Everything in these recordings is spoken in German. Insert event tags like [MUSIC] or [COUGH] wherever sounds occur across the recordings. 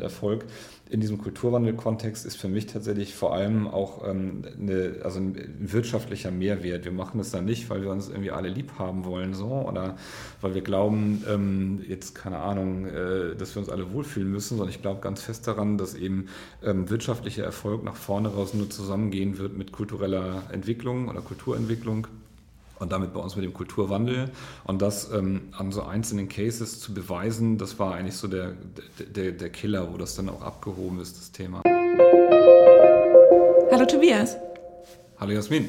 und Erfolg in diesem Kulturwandel-Kontext ist für mich tatsächlich vor allem auch ähm, eine, also ein wirtschaftlicher Mehrwert. Wir machen das dann nicht, weil wir uns irgendwie alle lieb haben wollen, so, oder weil wir glauben, ähm, jetzt keine Ahnung, äh, dass wir uns alle wohlfühlen müssen, sondern ich glaube ganz fest daran, dass eben ähm, wirtschaftlicher Erfolg nach vorne raus nur zusammengehen wird mit kultureller Entwicklung oder Kulturentwicklung und damit bei uns mit dem Kulturwandel. Und das ähm, an so einzelnen Cases zu beweisen, das war eigentlich so der, der, der Killer, wo das dann auch abgehoben ist, das Thema. Hallo Tobias. Hallo Jasmin.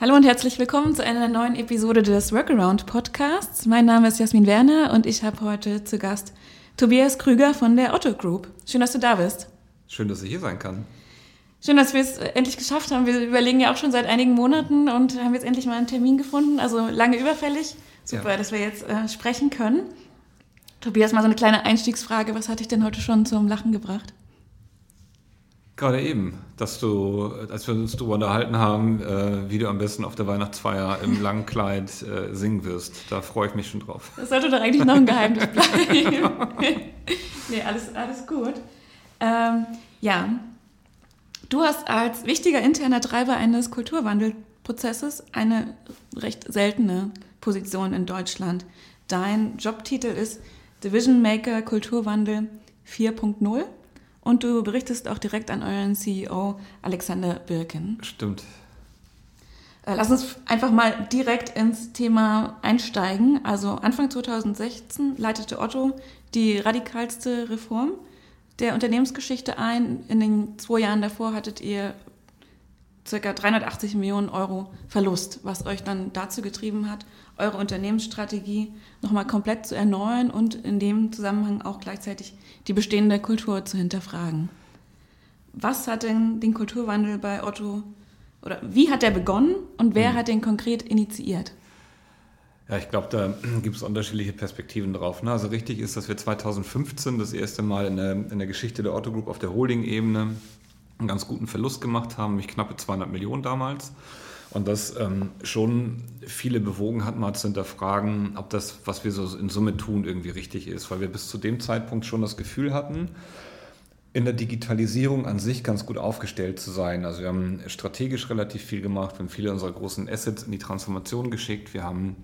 Hallo und herzlich willkommen zu einer neuen Episode des Workaround Podcasts. Mein Name ist Jasmin Werner und ich habe heute zu Gast Tobias Krüger von der Otto Group. Schön, dass du da bist. Schön, dass ich hier sein kann. Schön, dass wir es endlich geschafft haben. Wir überlegen ja auch schon seit einigen Monaten und haben jetzt endlich mal einen Termin gefunden. Also lange überfällig. Super, ja. dass wir jetzt äh, sprechen können. Tobias, mal so eine kleine Einstiegsfrage. Was hat dich denn heute schon zum Lachen gebracht? Gerade eben, dass du, als wir uns darüber unterhalten haben, äh, wie du am besten auf der Weihnachtsfeier im [LAUGHS] langen Kleid äh, singen wirst. Da freue ich mich schon drauf. Das sollte doch eigentlich noch ein Geheimnis [LAUGHS] bleiben. [LAUGHS] nee, alles, alles gut. Ähm, ja, Du hast als wichtiger interner Treiber eines Kulturwandelprozesses eine recht seltene Position in Deutschland. Dein Jobtitel ist Division Maker Kulturwandel 4.0 und du berichtest auch direkt an euren CEO Alexander Birken. Stimmt. Äh, lass uns einfach mal direkt ins Thema einsteigen. Also Anfang 2016 leitete Otto die radikalste Reform der Unternehmensgeschichte ein. In den zwei Jahren davor hattet ihr ca. 380 Millionen Euro Verlust, was euch dann dazu getrieben hat, eure Unternehmensstrategie nochmal komplett zu erneuern und in dem Zusammenhang auch gleichzeitig die bestehende Kultur zu hinterfragen. Was hat denn den Kulturwandel bei Otto oder wie hat der begonnen und wer mhm. hat den konkret initiiert? Ja, ich glaube, da [CLEARS THROAT] gibt es unterschiedliche Perspektiven drauf. Ne? Also richtig ist, dass wir 2015 das erste Mal in der, in der Geschichte der Otto Group auf der Holding-Ebene einen ganz guten Verlust gemacht haben, nämlich knappe 200 Millionen damals. Und das ähm, schon viele bewogen hat, mal zu hinterfragen, ob das, was wir so in Summe tun, irgendwie richtig ist. Weil wir bis zu dem Zeitpunkt schon das Gefühl hatten, in der Digitalisierung an sich ganz gut aufgestellt zu sein. Also wir haben strategisch relativ viel gemacht, wir haben viele unserer großen Assets in die Transformation geschickt, wir haben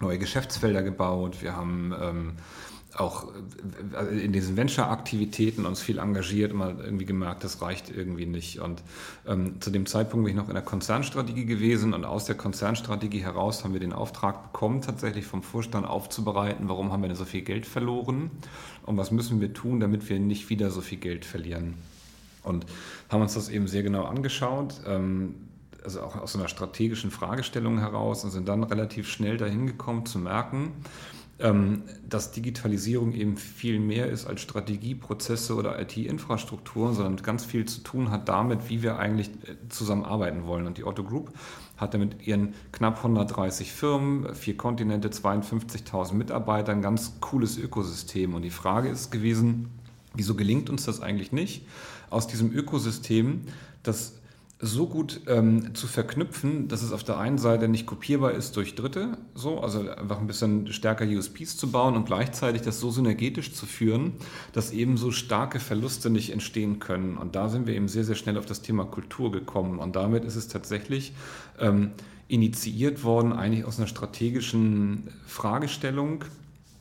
neue Geschäftsfelder gebaut. Wir haben ähm, auch äh, in diesen Venture-Aktivitäten uns viel engagiert und mal irgendwie gemerkt, das reicht irgendwie nicht. Und ähm, zu dem Zeitpunkt bin ich noch in der Konzernstrategie gewesen und aus der Konzernstrategie heraus haben wir den Auftrag bekommen, tatsächlich vom Vorstand aufzubereiten, warum haben wir denn so viel Geld verloren und was müssen wir tun, damit wir nicht wieder so viel Geld verlieren. Und haben uns das eben sehr genau angeschaut. Ähm, also auch aus einer strategischen Fragestellung heraus und sind dann relativ schnell dahin gekommen zu merken, ähm, dass Digitalisierung eben viel mehr ist als Strategieprozesse oder IT-Infrastrukturen, sondern ganz viel zu tun hat damit, wie wir eigentlich äh, zusammenarbeiten wollen. Und die Otto Group hatte mit ihren knapp 130 Firmen, vier Kontinente, 52.000 Mitarbeitern ein ganz cooles Ökosystem. Und die Frage ist gewesen, wieso gelingt uns das eigentlich nicht, aus diesem Ökosystem das so gut ähm, zu verknüpfen, dass es auf der einen Seite nicht kopierbar ist durch Dritte, so, also einfach ein bisschen stärker USPs zu bauen und gleichzeitig das so synergetisch zu führen, dass eben so starke Verluste nicht entstehen können. Und da sind wir eben sehr, sehr schnell auf das Thema Kultur gekommen. Und damit ist es tatsächlich ähm, initiiert worden, eigentlich aus einer strategischen Fragestellung,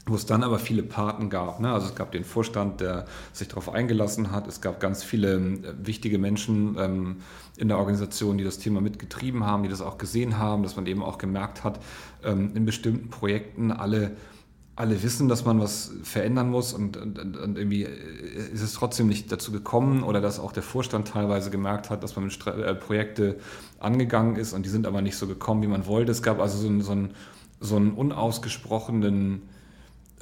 wo es dann aber viele Paten gab. Ne? Also es gab den Vorstand, der sich darauf eingelassen hat. Es gab ganz viele äh, wichtige Menschen ähm, in der Organisation, die das Thema mitgetrieben haben, die das auch gesehen haben, dass man eben auch gemerkt hat, ähm, in bestimmten Projekten alle alle wissen, dass man was verändern muss und, und, und, irgendwie äh, ist es trotzdem nicht dazu gekommen oder dass auch der Vorstand teilweise gemerkt hat, dass man mit äh, Projekte angegangen ist und die sind aber nicht so gekommen, wie man wollte. Es gab also so, so, ein, so einen unausgesprochenen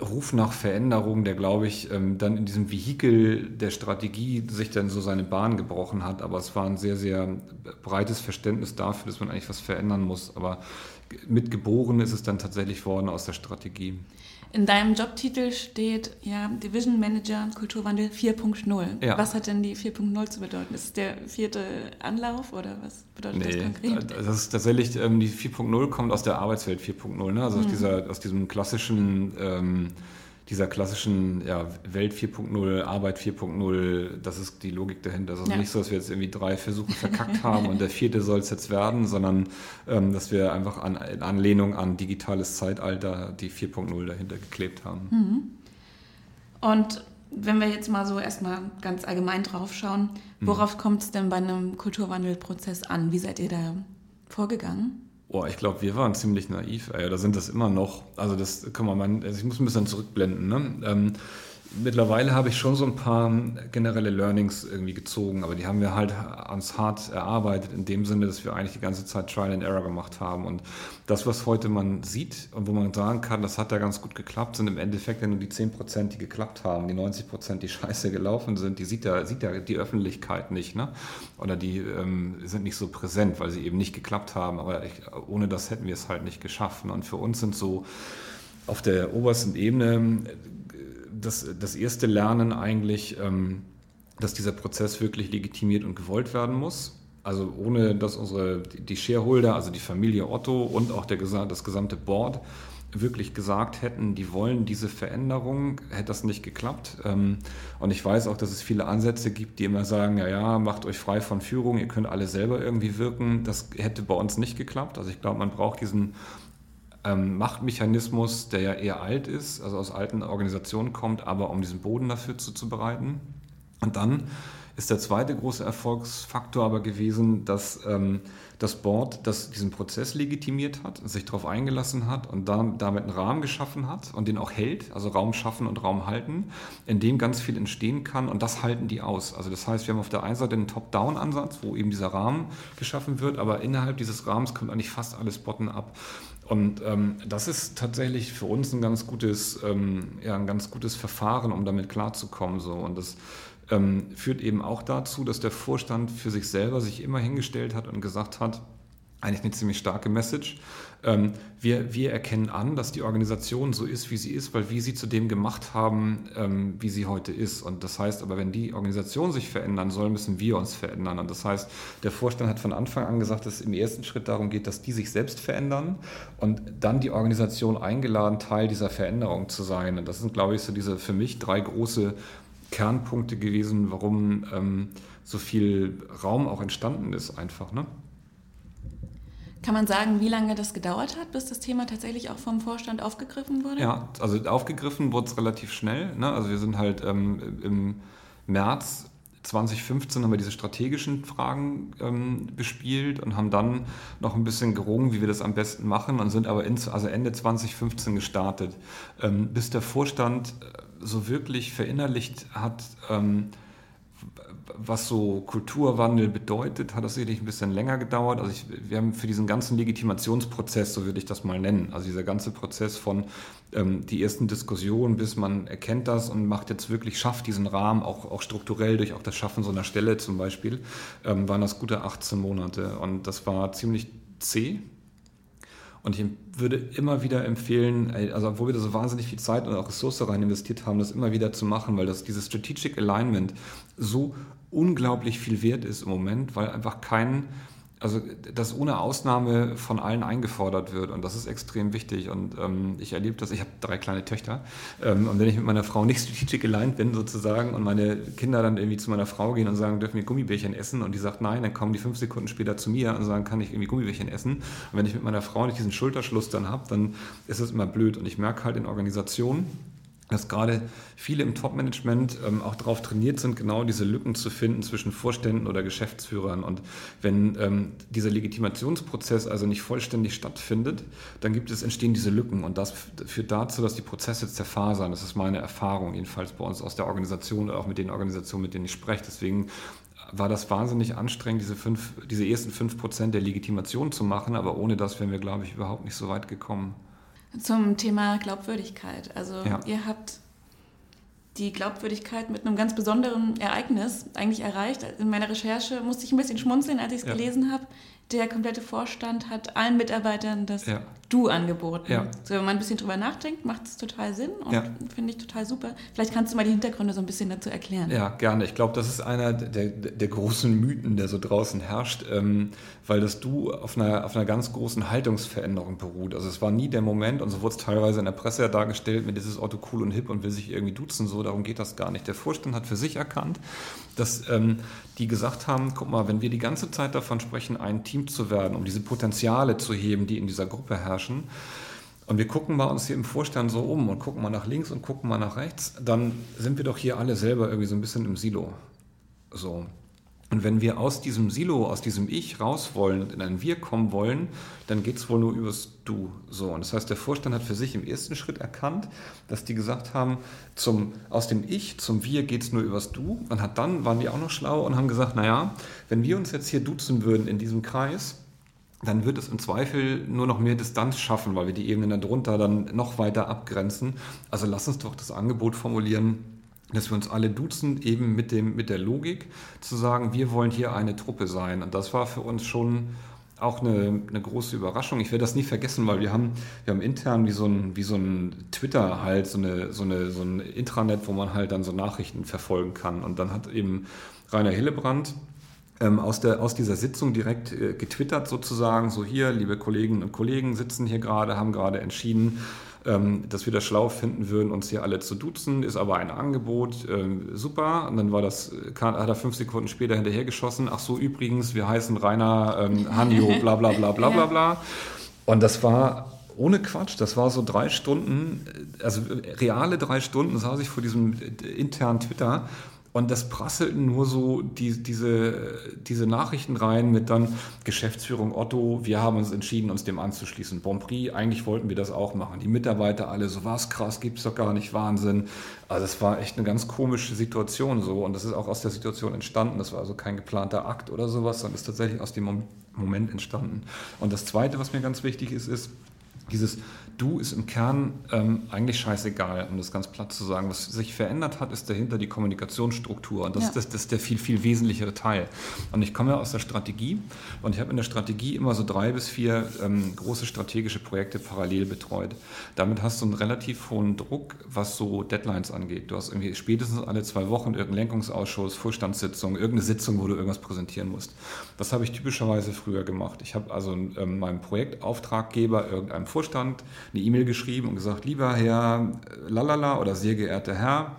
Ruf nach Veränderung, der, glaube ich, ähm, dann in diesem Vehikel der Strategie sich dann so seine Bahn gebrochen hat. Aber es war ein sehr, sehr breites Verständnis dafür, dass man eigentlich was verändern muss. Aber mitgeboren ist es dann tatsächlich worden aus der Strategie. In deinem Jobtitel steht ja Division Manager Kulturwandel 4.0. Ja. Was hat denn die 4.0 zu bedeuten? Ist es der vierte Anlauf oder was bedeutet nee, das konkret? Das ist tatsächlich, ähm, die 4.0 kommt aus der Arbeitswelt 4.0, ne? also mhm. aus, dieser, aus diesem klassischen ähm, dieser klassischen ja, Welt 4.0, Arbeit 4.0, das ist die Logik dahinter. Also ja. nicht so, dass wir jetzt irgendwie drei Versuche verkackt haben und der vierte soll es jetzt werden, sondern ähm, dass wir einfach an, in Anlehnung an digitales Zeitalter die 4.0 dahinter geklebt haben. Mhm. Und wenn wir jetzt mal so erstmal ganz allgemein drauf schauen, worauf mhm. kommt es denn bei einem Kulturwandelprozess an? Wie seid ihr da vorgegangen? Oh, ich glaube, wir waren ziemlich naiv. Ey. Da sind das immer noch. Also das kann man, also ich muss ein bisschen zurückblenden. Ne? Ähm, mittlerweile habe ich schon so ein paar generelle Learnings irgendwie gezogen, aber die haben wir halt ans hart erarbeitet, in dem Sinne, dass wir eigentlich die ganze Zeit Trial and Error gemacht haben. Und das, was heute man sieht und wo man sagen kann, das hat ja ganz gut geklappt, sind im Endeffekt ja nur die 10 Prozent, die geklappt haben. Die 90 Prozent, die [LAUGHS] scheiße gelaufen sind, die sieht ja, sieht ja die Öffentlichkeit nicht. Ne? Oder die ähm, sind nicht so präsent, weil sie eben nicht geklappt haben. Aber ich, ohne das hätten wir es halt nicht geschaffen. Und für uns sind so auf der obersten Ebene das, das erste Lernen eigentlich, ähm, dass dieser Prozess wirklich legitimiert und gewollt werden muss. Also ohne dass unsere, die Shareholder, also die Familie Otto und auch der, das gesamte Board wirklich gesagt hätten, die wollen diese Veränderung, hätte das nicht geklappt. Ähm, und ich weiß auch, dass es viele Ansätze gibt, die immer sagen, ja, ja, macht euch frei von Führung, ihr könnt alle selber irgendwie wirken. Das hätte bei uns nicht geklappt. Also ich glaube, man braucht diesen ähm, Machtmechanismus, der ja eher alt ist, also aus alten Organisationen kommt, aber um diesen Boden dafür zuzubereiten. Und dann ist der zweite große Erfolgsfaktor aber gewesen, dass ähm, das Board das diesen Prozess legitimiert hat, sich darauf eingelassen hat und dann, damit einen Rahmen geschaffen hat und den auch hält, also Raum schaffen und Raum halten, in dem ganz viel entstehen kann und das halten die aus. Also das heißt, wir haben auf der einen Seite einen Top-Down-Ansatz, wo eben dieser Rahmen geschaffen wird, aber innerhalb dieses Rahmens kommt eigentlich fast alles bottom-up. Und ähm, das ist tatsächlich für uns ein ganz gutes, ähm, ja, ein ganz gutes Verfahren, um damit klarzukommen. So. Und das ähm, führt eben auch dazu, dass der Vorstand für sich selber sich immer hingestellt hat und gesagt hat, eigentlich eine ziemlich starke Message. Ähm, wir, wir erkennen an, dass die Organisation so ist, wie sie ist, weil wir sie zu dem gemacht haben, ähm, wie sie heute ist. Und das heißt aber, wenn die Organisation sich verändern soll, müssen wir uns verändern. Und das heißt, der Vorstand hat von Anfang an gesagt, dass es im ersten Schritt darum geht, dass die sich selbst verändern und dann die Organisation eingeladen, Teil dieser Veränderung zu sein. Und das sind, glaube ich, so diese für mich drei große Kernpunkte gewesen, warum ähm, so viel Raum auch entstanden ist, einfach. Ne? Kann man sagen, wie lange das gedauert hat, bis das Thema tatsächlich auch vom Vorstand aufgegriffen wurde? Ja, also aufgegriffen wurde es relativ schnell. Ne? Also wir sind halt ähm, im März 2015 haben wir diese strategischen Fragen ähm, bespielt und haben dann noch ein bisschen gerungen, wie wir das am besten machen und sind aber ins, also Ende 2015 gestartet. Ähm, bis der Vorstand so wirklich verinnerlicht hat, ähm, was so Kulturwandel bedeutet, hat das sicherlich ein bisschen länger gedauert. Also ich, wir haben für diesen ganzen Legitimationsprozess, so würde ich das mal nennen, also dieser ganze Prozess von ähm, die ersten Diskussionen, bis man erkennt das und macht jetzt wirklich, schafft diesen Rahmen, auch, auch strukturell durch auch das Schaffen so einer Stelle zum Beispiel, ähm, waren das gute 18 Monate. Und das war ziemlich zäh, und ich würde immer wieder empfehlen, also obwohl wir da so wahnsinnig viel Zeit und auch Ressource rein investiert haben, das immer wieder zu machen, weil das dieses Strategic Alignment so unglaublich viel wert ist im Moment, weil einfach kein also das ohne Ausnahme von allen eingefordert wird und das ist extrem wichtig und ähm, ich erlebe das, ich habe drei kleine Töchter ähm, und wenn ich mit meiner Frau nicht strategic aligned bin sozusagen und meine Kinder dann irgendwie zu meiner Frau gehen und sagen, dürfen wir Gummibärchen essen? und die sagt nein, dann kommen die fünf Sekunden später zu mir und sagen, kann ich irgendwie Gummibärchen essen? Und wenn ich mit meiner Frau nicht diesen Schulterschluss dann habe, dann ist es immer blöd. Und ich merke halt in Organisationen, dass gerade viele im Top-Management ähm, auch darauf trainiert sind, genau diese Lücken zu finden zwischen Vorständen oder Geschäftsführern. Und wenn ähm, dieser Legitimationsprozess also nicht vollständig stattfindet, dann gibt es, entstehen diese Lücken. Und das führt dazu, dass die Prozesse zerfasern. Das ist meine Erfahrung, jedenfalls bei uns aus der Organisation oder auch mit den Organisationen, mit denen ich spreche. Deswegen war das wahnsinnig anstrengend, diese, fünf, diese ersten fünf Prozent der Legitimation zu machen. Aber ohne das wären wir, glaube ich, überhaupt nicht so weit gekommen. Zum Thema Glaubwürdigkeit. Also ja. ihr habt die Glaubwürdigkeit mit einem ganz besonderen Ereignis eigentlich erreicht. In meiner Recherche musste ich ein bisschen schmunzeln, als ich es ja. gelesen habe. Der komplette Vorstand hat allen Mitarbeitern das ja. Du angeboten. Ja. So, wenn man ein bisschen drüber nachdenkt, macht es total Sinn und Ja. finde ich total super. Vielleicht kannst du mal die Hintergründe so ein bisschen dazu erklären. Ja, gerne. Ich glaube, das ist einer der, der großen Mythen, der so draußen herrscht, ähm, weil das Du auf einer, auf einer ganz großen Haltungsveränderung beruht. Also es war nie der Moment, und so wurde es teilweise in der Presse ja dargestellt, mit dieses Otto cool und hip und will sich irgendwie duzen, so, darum geht das gar nicht. Der Vorstand hat für sich erkannt, dass ähm, die gesagt haben, guck mal, wenn wir die ganze Zeit davon sprechen, ein Team zu werden, um diese Potenziale zu heben, die in dieser Gruppe herrschen, und wir gucken mal uns hier im Vorstand so um und gucken mal nach links und gucken mal nach rechts, dann sind wir doch hier alle selber irgendwie so ein bisschen im Silo. So. Und wenn wir aus diesem Silo, aus diesem Ich raus wollen und in ein Wir kommen wollen, dann geht es wohl nur übers Du. So. Und das heißt, der Vorstand hat für sich im ersten Schritt erkannt, dass die gesagt haben, zum, aus dem Ich zum Wir geht es nur übers Du. Und hat dann, waren die auch noch schlau und haben gesagt, naja, wenn wir uns jetzt hier duzen würden in diesem Kreis, dann wird es im Zweifel nur noch mehr Distanz schaffen, weil wir die Ebenen darunter dann noch weiter abgrenzen. Also lass uns doch das Angebot formulieren, dass wir uns alle duzen, eben mit, dem, mit der Logik zu sagen, wir wollen hier eine Truppe sein. Und das war für uns schon auch eine, eine große Überraschung. Ich werde das nie vergessen, weil wir haben, wir haben intern wie so ein, wie so ein Twitter halt, so, eine, so, eine, so ein Intranet, wo man halt dann so Nachrichten verfolgen kann. Und dann hat eben Rainer Hillebrand ähm, aus, der, aus dieser Sitzung direkt äh, getwittert sozusagen, so hier, liebe Kolleginnen und Kollegen sitzen hier gerade, haben gerade entschieden, ähm, dass wir das schlau finden würden, uns hier alle zu duzen, ist aber ein Angebot, ähm, super. Und dann war das, hat er fünf Sekunden später hinterhergeschossen, ach so, übrigens, wir heißen Rainer ähm, Hanjo, [LAUGHS] bla bla bla bla bla bla. Und das war ohne Quatsch, das war so drei Stunden, also reale drei Stunden saß ich vor diesem äh, internen Twitter und das prasselten nur so die, diese, diese Nachrichten rein mit dann Geschäftsführung Otto, wir haben uns entschieden, uns dem anzuschließen. Bonprix, eigentlich wollten wir das auch machen. Die Mitarbeiter alle so, was krass, gibt's doch gar nicht, Wahnsinn. Also es war echt eine ganz komische Situation so und das ist auch aus der Situation entstanden. Das war also kein geplanter Akt oder sowas, sondern ist tatsächlich aus dem Mom- Moment entstanden. Und das Zweite, was mir ganz wichtig ist, ist, dieses Du ist im Kern ähm, eigentlich scheißegal, um das ganz platt zu sagen. Was sich verändert hat, ist dahinter die Kommunikationsstruktur. Und das, Ja. das, das ist der viel, viel wesentlichere Teil. Und ich komme ja aus der Strategie und ich habe in der Strategie immer so drei bis vier ähm, große strategische Projekte parallel betreut. Damit hast du einen relativ hohen Druck, was so Deadlines angeht. Du hast irgendwie spätestens alle zwei Wochen irgendeinen Lenkungsausschuss, Vorstandssitzung, irgendeine Sitzung, wo du irgendwas präsentieren musst. Das habe ich typischerweise früher gemacht. Ich habe also ähm, meinem Projektauftraggeber, irgendeinem Vorstand, eine E-Mail geschrieben und gesagt, lieber Herr äh, Lalala oder sehr geehrter Herr,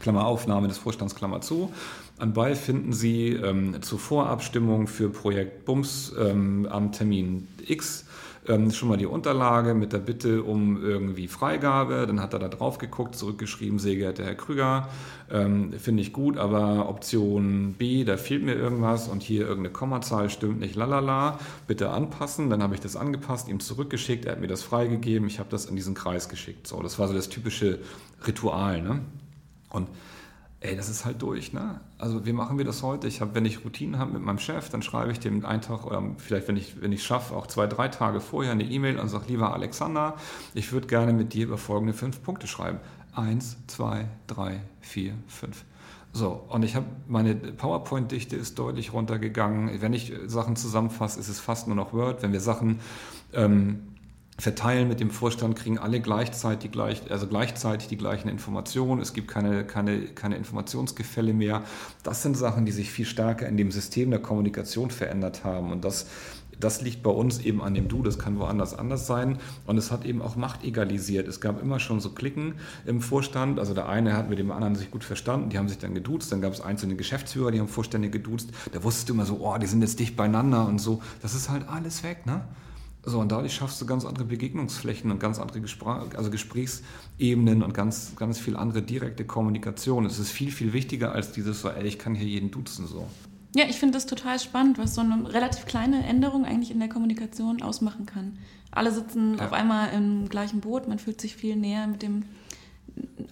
Klammer auf, Name des Vorstands, Klammer zu. Anbei finden Sie ähm, zur Vorabstimmung für Projekt Bums ähm, am Termin X ähm, schon mal die Unterlage mit der Bitte um irgendwie Freigabe. Dann hat er da drauf geguckt, zurückgeschrieben, sehr geehrter Herr Krüger, ähm, finde ich gut, aber Option B, da fehlt mir irgendwas und hier irgendeine Kommazahl stimmt nicht, lalala, bitte anpassen. Dann habe ich das angepasst, ihm zurückgeschickt, er hat mir das freigegeben, ich habe das in diesen Kreis geschickt. So, das war so das typische Ritual. Ne? Und ey, das ist halt durch. Ne? Also wie machen wir das heute? Ich habe, wenn ich Routinen habe mit meinem Chef, dann schreibe ich dem einen Tag oder vielleicht, wenn ich wenn ich schaffe, auch zwei, drei Tage vorher eine E-Mail und sage, lieber Alexander, ich würde gerne mit dir über folgende fünf Punkte schreiben. Eins, zwei, drei, vier, fünf. So, und ich habe, meine PowerPoint-Dichte ist deutlich runtergegangen. Wenn ich Sachen zusammenfasse, ist es fast nur noch Word. Wenn wir Sachen ähm, verteilen mit dem Vorstand, kriegen alle gleichzeitig, die gleich, also gleichzeitig die gleichen Informationen. Es gibt keine, keine, keine Informationsgefälle mehr. Das sind Sachen, die sich viel stärker in dem System der Kommunikation verändert haben. Und das, das liegt bei uns eben an dem Du, das kann woanders anders sein. Und es hat eben auch Macht egalisiert. Es gab immer schon so Klicken im Vorstand. Also der eine hat mit dem anderen sich gut verstanden, die haben sich dann geduzt. Dann gab es einzelne Geschäftsführer, die haben Vorstände geduzt. Da wusstest du immer so, oh, die sind jetzt dicht beieinander und so. Das ist halt alles weg, ne? So, und dadurch schaffst du ganz andere Begegnungsflächen und ganz andere Gespr also Gesprächsebenen und ganz, ganz viel andere direkte Kommunikation. Es ist viel, viel wichtiger als dieses so, ey, ich kann hier jeden duzen so. Ja, ich finde das total spannend, was so eine relativ kleine Änderung eigentlich in der Kommunikation ausmachen kann. Alle sitzen Ja. auf einmal im gleichen Boot, man fühlt sich viel näher mit dem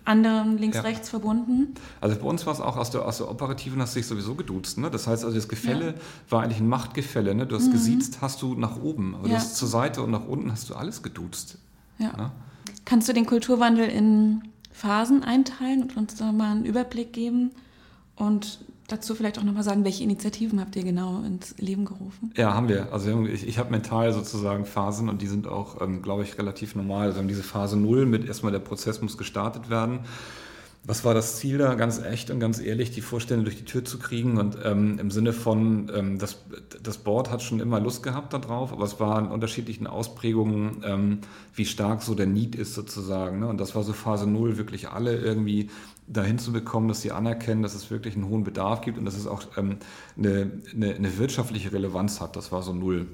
anderen links, Ja. rechts verbunden. Also bei uns war es auch aus der, aus der operativen hast du dich sowieso geduzt. Ne? Das heißt also, das Gefälle war eigentlich ein Machtgefälle. Ne? Du hast gesiezt, hast du nach oben, aber Ja. du hast zur Seite und nach unten hast du alles geduzt. Ja. Ne? Kannst du den Kulturwandel in Phasen einteilen und uns da mal einen Überblick geben? Und dazu vielleicht auch nochmal sagen, welche Initiativen habt ihr genau ins Leben gerufen? Ja, haben wir. Also ich, ich habe mental sozusagen Phasen und die sind auch, ähm, glaube ich, relativ normal. Also diese Phase Null mit erstmal der Prozess muss gestartet werden. Was war das Ziel da, ganz echt und ganz ehrlich, die Vorstände durch die Tür zu kriegen? Und ähm, im Sinne von, ähm, das, das Board hat schon immer Lust gehabt darauf, aber es war in unterschiedlichen Ausprägungen, ähm, wie stark so der Need ist sozusagen. Ne? Und das war so Phase Null, wirklich alle irgendwie dahin zu bekommen, dass sie anerkennen, dass es wirklich einen hohen Bedarf gibt und dass es auch ähm, eine, eine, eine wirtschaftliche Relevanz hat. Das war so Null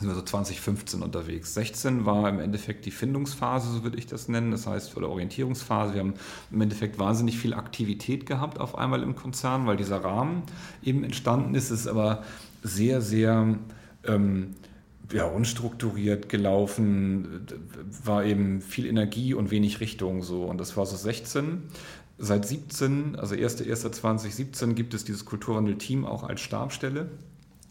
sind wir so 2015 unterwegs. 16 war im Endeffekt die Findungsphase, so würde ich das nennen, das heißt, oder Orientierungsphase. Wir haben im Endeffekt wahnsinnig viel Aktivität gehabt auf einmal im Konzern, weil dieser Rahmen eben entstanden ist. Es ist aber sehr, sehr ähm, ja, unstrukturiert gelaufen, war eben viel Energie und wenig Richtung so. Und das war so 16. Seit 17, also 1.1.2017, gibt es dieses Kulturwandel-Team auch als Stabstelle.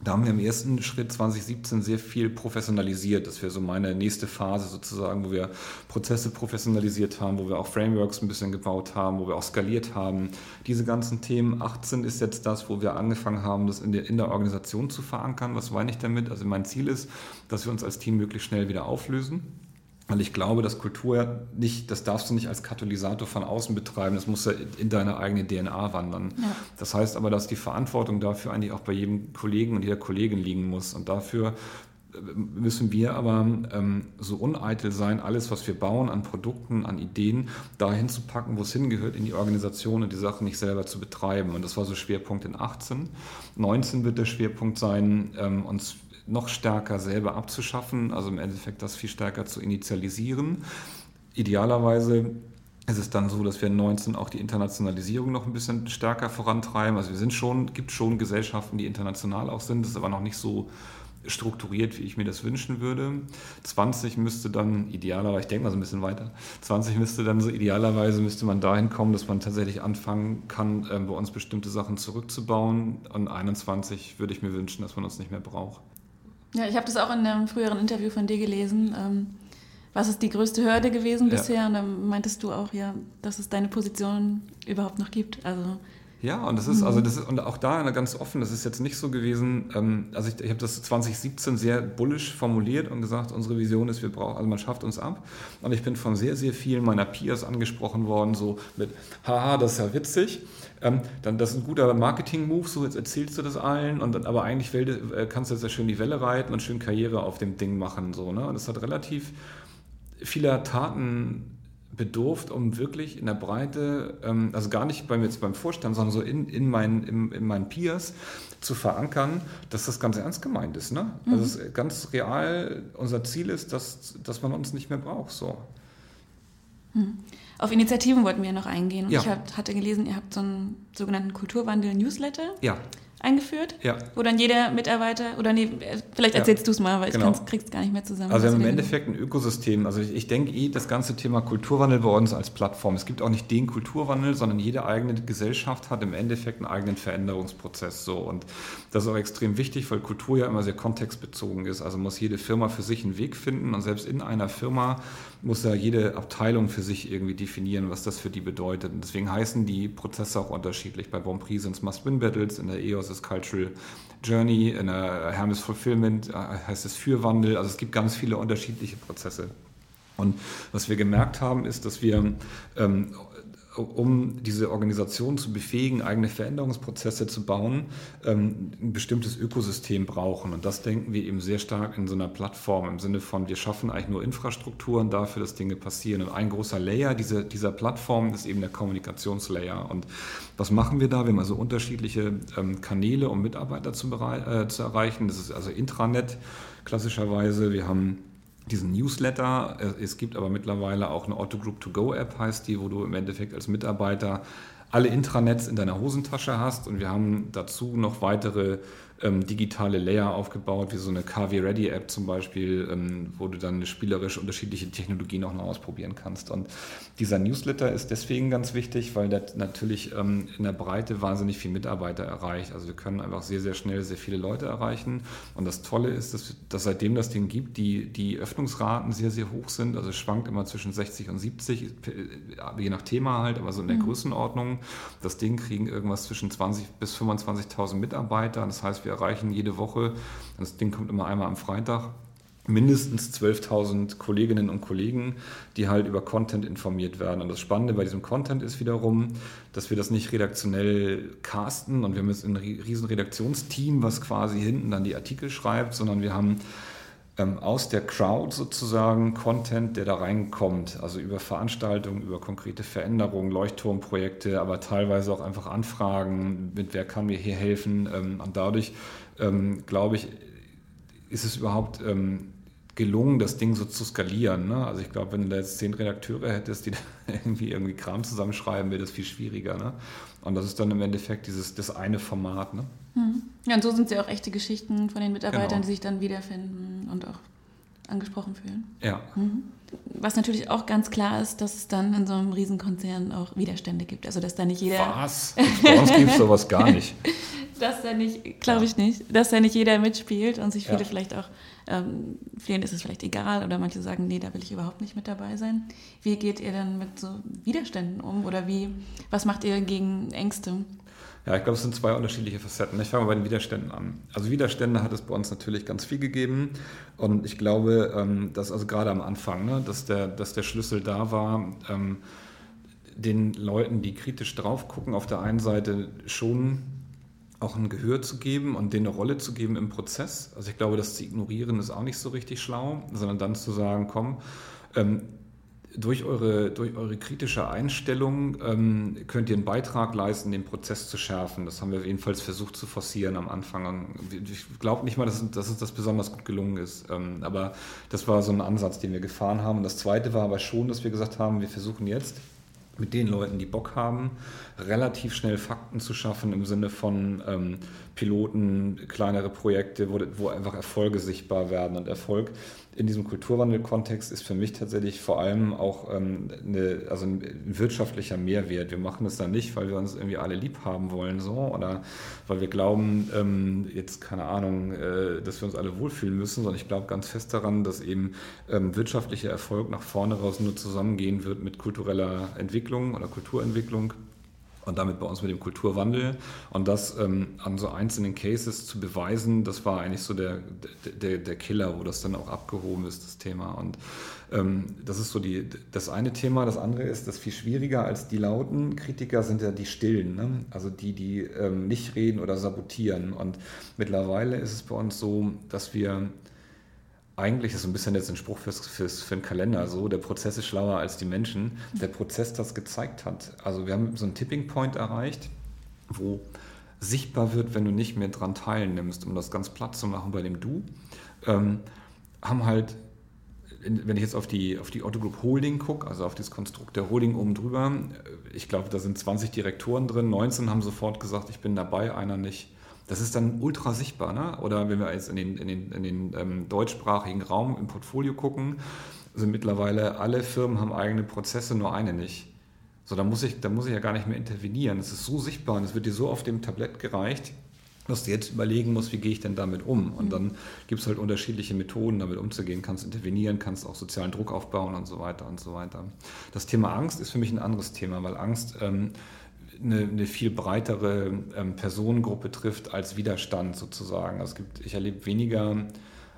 Da haben wir im ersten Schritt 2017 sehr viel professionalisiert. Das wäre so meine nächste Phase sozusagen, wo wir Prozesse professionalisiert haben, wo wir auch Frameworks ein bisschen gebaut haben, wo wir auch skaliert haben. Diese ganzen Themen. 18 ist jetzt das, wo wir angefangen haben, das in der, in der Organisation zu verankern. Was meine ich damit? Also mein Ziel ist, dass wir uns als Team möglichst schnell wieder auflösen weil ich glaube, dass Kultur nicht, das darfst du nicht als Katalysator von außen betreiben, das muss ja in deine eigene DNA wandern. Ja. Das heißt aber, dass die Verantwortung dafür eigentlich auch bei jedem Kollegen und jeder Kollegin liegen muss. Und dafür äh, müssen wir aber ähm, so uneitel sein, alles, was wir bauen an Produkten, an Ideen, dahin zu packen, wo es hingehört, in die Organisation und die Sachen nicht selber zu betreiben. Und das war so Schwerpunkt in 18. 19 wird der Schwerpunkt sein, ähm, uns noch stärker selber abzuschaffen, also im Endeffekt das viel stärker zu initialisieren. Idealerweise ist es dann so, dass wir in 19 auch die Internationalisierung noch ein bisschen stärker vorantreiben. Also wir sind schon, gibt schon Gesellschaften, die international auch sind, das ist aber noch nicht so strukturiert, wie ich mir das wünschen würde. 20 müsste dann idealerweise, ich denke mal so ein bisschen weiter, 20 müsste dann so idealerweise müsste man dahin kommen, dass man tatsächlich anfangen kann, äh, bei uns bestimmte Sachen zurückzubauen. Und 21 würde ich mir wünschen, dass man uns nicht mehr braucht. Ja, ich habe das auch in einem früheren Interview von dir gelesen. Ähm, was ist die größte Hürde gewesen bisher? Ja. Und dann meintest du auch, ja, dass es deine Position überhaupt noch gibt. Also ja, und das ist, also mhm. das ist, und auch da ganz offen, das ist jetzt nicht so gewesen, ähm, also ich, ich habe das 2017 sehr bullish formuliert und gesagt, unsere Vision ist, wir brauchen, also man schafft uns ab. Und ich bin von sehr, sehr vielen meiner Peers angesprochen worden, so mit, haha, das ist ja witzig. Ähm, dann, das ist ein guter Marketing-Move, so jetzt erzählst du das allen, und dann, aber eigentlich äh, kannst du jetzt ja schön die Welle reiten und schön Karriere auf dem Ding machen. So, ne? Und das hat relativ vieler Taten bedurft, um wirklich in der Breite, ähm, also gar nicht beim, jetzt beim Vorstand, sondern so in, in, meinen, in, in meinen Peers zu verankern, dass das ganz ernst gemeint ist. Ne? Mhm. Also es ganz real unser Ziel ist, dass, dass man uns nicht mehr braucht. So. Mhm. Auf Initiativen wollten wir noch eingehen. Ja. Ich hatte gelesen, ihr habt so einen sogenannten Kulturwandel-Newsletter. Ja eingeführt, ja. wo dann jeder Mitarbeiter, oder nee, vielleicht erzählst ja. du es mal, weil genau. ich krieg's gar nicht mehr zusammen. Also wir haben im Endeffekt ein Ökosystem. Also ich, ich denke eh, das ganze Thema Kulturwandel bei uns als Plattform. Es gibt auch nicht den Kulturwandel, sondern jede eigene Gesellschaft hat im Endeffekt einen eigenen Veränderungsprozess. So. Und das ist auch extrem wichtig, weil Kultur ja immer sehr kontextbezogen ist. Also muss jede Firma für sich einen Weg finden und selbst in einer Firma muss ja jede Abteilung für sich irgendwie definieren, was das für die bedeutet. Und deswegen heißen die Prozesse auch unterschiedlich. Bei Bonprix sind es Must-Win-Battles, in der EOS ist Cultural Journey, in der Hermes Fulfillment äh, heißt es Fürwandel. Also es gibt ganz viele unterschiedliche Prozesse. Und was wir gemerkt haben, ist, dass wir ähm, um diese Organisation zu befähigen, eigene Veränderungsprozesse zu bauen, ähm, ein bestimmtes Ökosystem brauchen. Und das denken wir eben sehr stark in so einer Plattform im Sinne von, wir schaffen eigentlich nur Infrastrukturen dafür, dass Dinge passieren. Und ein großer Layer dieser, dieser Plattform ist eben der Kommunikationslayer. Und was machen wir da? Wir haben also unterschiedliche ähm, Kanäle, um Mitarbeiter zu, äh, zu erreichen. Das ist also Intranet klassischerweise. Wir haben diesen Newsletter. Es gibt aber mittlerweile auch eine Otto Group To Go App, heißt die, wo du im Endeffekt als Mitarbeiter alle Intranets in deiner Hosentasche hast. Und wir haben dazu noch weitere ähm, digitale Layer aufgebaut, wie so eine KW Ready App zum Beispiel, ähm, wo du dann spielerisch unterschiedliche Technologien auch noch ausprobieren kannst. Und dieser Newsletter ist deswegen ganz wichtig, weil der natürlich ähm, in der Breite wahnsinnig viele Mitarbeiter erreicht. Also wir können einfach sehr, sehr schnell sehr viele Leute erreichen. Und das Tolle ist, dass, dass seitdem das Ding gibt, die, die Öffnungsraten sehr, sehr hoch sind. Also es schwankt immer zwischen 60 und 70, äh, je nach Thema halt, aber so in der mhm. Größenordnung. Das Ding kriegen irgendwas zwischen 20 bis 25.000 Mitarbeiter. Das heißt, wir erreichen jede Woche, das Ding kommt immer einmal am Freitag, mindestens 12.000 Kolleginnen und Kollegen, die halt über Content informiert werden. Und das Spannende bei diesem Content ist wiederum, dass wir das nicht redaktionell casten und wir haben jetzt ein riesen Redaktionsteam, was quasi hinten dann die Artikel schreibt, sondern wir haben ähm, aus der Crowd sozusagen Content, der da reinkommt, also über Veranstaltungen, über konkrete Veränderungen, Leuchtturmprojekte, aber teilweise auch einfach Anfragen, mit wer kann mir hier helfen. Ähm, und dadurch, ähm, glaube ich, ist es überhaupt gelungen, das Ding so zu skalieren. Ne? Also ich glaube, wenn du da jetzt zehn Redakteure hättest, die [LAUGHS] da irgendwie irgendwie Kram zusammenschreiben, wäre das viel schwieriger. Ne? Und das ist dann im Endeffekt dieses das eine Format. Ne? Hm. Ja, und so sind es ja auch echte Geschichten von den Mitarbeitern, genau. die sich dann wiederfinden und auch angesprochen fühlen. Ja. Mhm. Was natürlich auch ganz klar ist, dass es dann in so einem Riesenkonzern auch Widerstände gibt. Also dass da nicht jeder. Was? Bei uns gibt es sowas gar nicht. [LAUGHS] dass da nicht, glaube ich nicht, dass da nicht jeder mitspielt und sich viele ja. vielleicht auch, ähm, vielen ist es vielleicht egal oder manche sagen, nee, da will ich überhaupt nicht mit dabei sein. Wie geht ihr dann mit so Widerständen um oder wie, was macht ihr gegen Ängste? Ja, ich glaube, es sind zwei unterschiedliche Facetten. Ich fange mal bei den Widerständen an. Also Widerstände hat es bei uns natürlich ganz viel gegeben. Und ich glaube, ähm, dass also gerade am Anfang, ne, dass, der, dass der Schlüssel da war, ähm, den Leuten, die kritisch drauf gucken, auf der einen Seite schon auch ein Gehör zu geben und denen eine Rolle zu geben im Prozess. Also ich glaube, das zu ignorieren ist auch nicht so richtig schlau, sondern dann zu sagen, komm, ähm, durch eure, durch eure kritische Einstellung ähm, könnt ihr einen Beitrag leisten, den Prozess zu schärfen. Das haben wir jedenfalls versucht zu forcieren am Anfang. Ich glaube nicht mal, dass, dass uns das besonders gut gelungen ist. Ähm, aber das war so ein Ansatz, den wir gefahren haben. Und das Zweite war aber schon, dass wir gesagt haben, wir versuchen jetzt mit den Leuten, die Bock haben, relativ schnell Fakten zu schaffen im Sinne von ähm, Piloten, kleinere Projekte, wo, wo einfach Erfolge sichtbar werden. Und Erfolg in diesem Kulturwandel-Kontext ist für mich tatsächlich vor allem auch ähm, eine, also ein wirtschaftlicher Mehrwert. Wir machen das dann nicht, weil wir uns irgendwie alle lieb haben wollen, so, oder weil wir glauben, ähm, jetzt keine Ahnung, äh, dass wir uns alle wohlfühlen müssen, sondern ich glaube ganz fest daran, dass eben ähm, wirtschaftlicher Erfolg nach vorne raus nur zusammengehen wird mit kultureller Entwicklung oder Kulturentwicklung und damit bei uns mit dem Kulturwandel. Und das ähm, an so einzelnen Cases zu beweisen, das war eigentlich so der, der, der Killer, wo das dann auch abgehoben ist, das Thema. Und ähm, das ist so die, das eine Thema. Das andere ist, das viel schwieriger als die lauten Kritiker sind ja die stillen, ne? also die, die ähm, nicht reden oder sabotieren. Und mittlerweile ist es bei uns so, dass wir eigentlich ist so ein bisschen jetzt ein Spruch fürs, fürs, für den Kalender so, der Prozess ist schlauer als die Menschen. Der Prozess das gezeigt hat. Also wir haben so einen Tipping Point erreicht, wo sichtbar wird, wenn du nicht mehr dran teilnimmst, um das ganz platt zu machen bei dem Du, ähm, haben halt, wenn ich jetzt auf die, auf die Otto Group Holding gucke, also auf das Konstrukt der Holding oben drüber, ich glaube, da sind 20 Direktoren drin, 19 haben sofort gesagt, ich bin dabei, einer nicht das ist dann ultra sichtbar. Ne? Oder wenn wir jetzt in den, in den, in den ähm, deutschsprachigen Raum im Portfolio gucken, sind mittlerweile alle Firmen haben eigene Prozesse, nur eine nicht. So, da muss ich, da muss ich ja gar nicht mehr intervenieren. Es ist so sichtbar und es wird dir so auf dem Tablett gereicht, dass du jetzt überlegen musst, wie gehe ich denn damit um? Und mhm. dann gibt es halt unterschiedliche Methoden, damit umzugehen. Kannst intervenieren, kannst auch sozialen Druck aufbauen und so weiter und so weiter. Das Thema Angst ist für mich ein anderes Thema, weil Angst ähm, eine, eine viel breitere ähm, Personengruppe trifft als Widerstand sozusagen. Also es gibt, ich erlebe weniger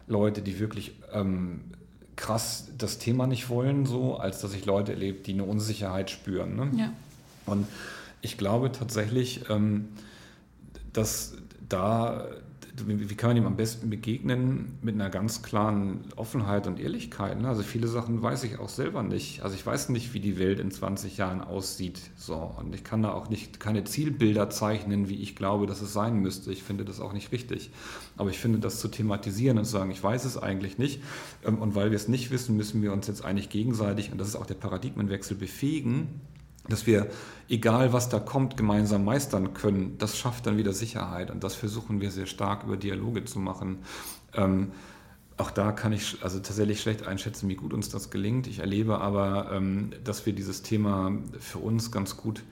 Leute, die wirklich ähm, krass das Thema nicht wollen, so, als dass ich Leute erlebe, die eine Unsicherheit spüren. Ne? Ja. Und ich glaube tatsächlich, ähm, dass da wie kann man ihm am besten begegnen? Mit einer ganz klaren Offenheit und Ehrlichkeit. Ne? Also viele Sachen weiß ich auch selber nicht. Also ich weiß nicht, wie die Welt in 20 Jahren aussieht. So. Und ich kann da auch nicht keine Zielbilder zeichnen, wie ich glaube, dass es sein müsste. Ich finde das auch nicht richtig. Aber ich finde, das zu thematisieren und zu sagen, ich weiß es eigentlich nicht. Ähm, und weil wir es nicht wissen, müssen wir uns jetzt eigentlich gegenseitig, und das ist auch der Paradigmenwechsel, befähigen, dass wir, egal was da kommt, gemeinsam meistern können, das schafft dann wieder Sicherheit. Und das versuchen wir sehr stark über Dialoge zu machen. Ähm, auch da kann ich also tatsächlich schlecht einschätzen, wie gut uns das gelingt. Ich erlebe aber, ähm, dass wir dieses Thema für uns ganz gut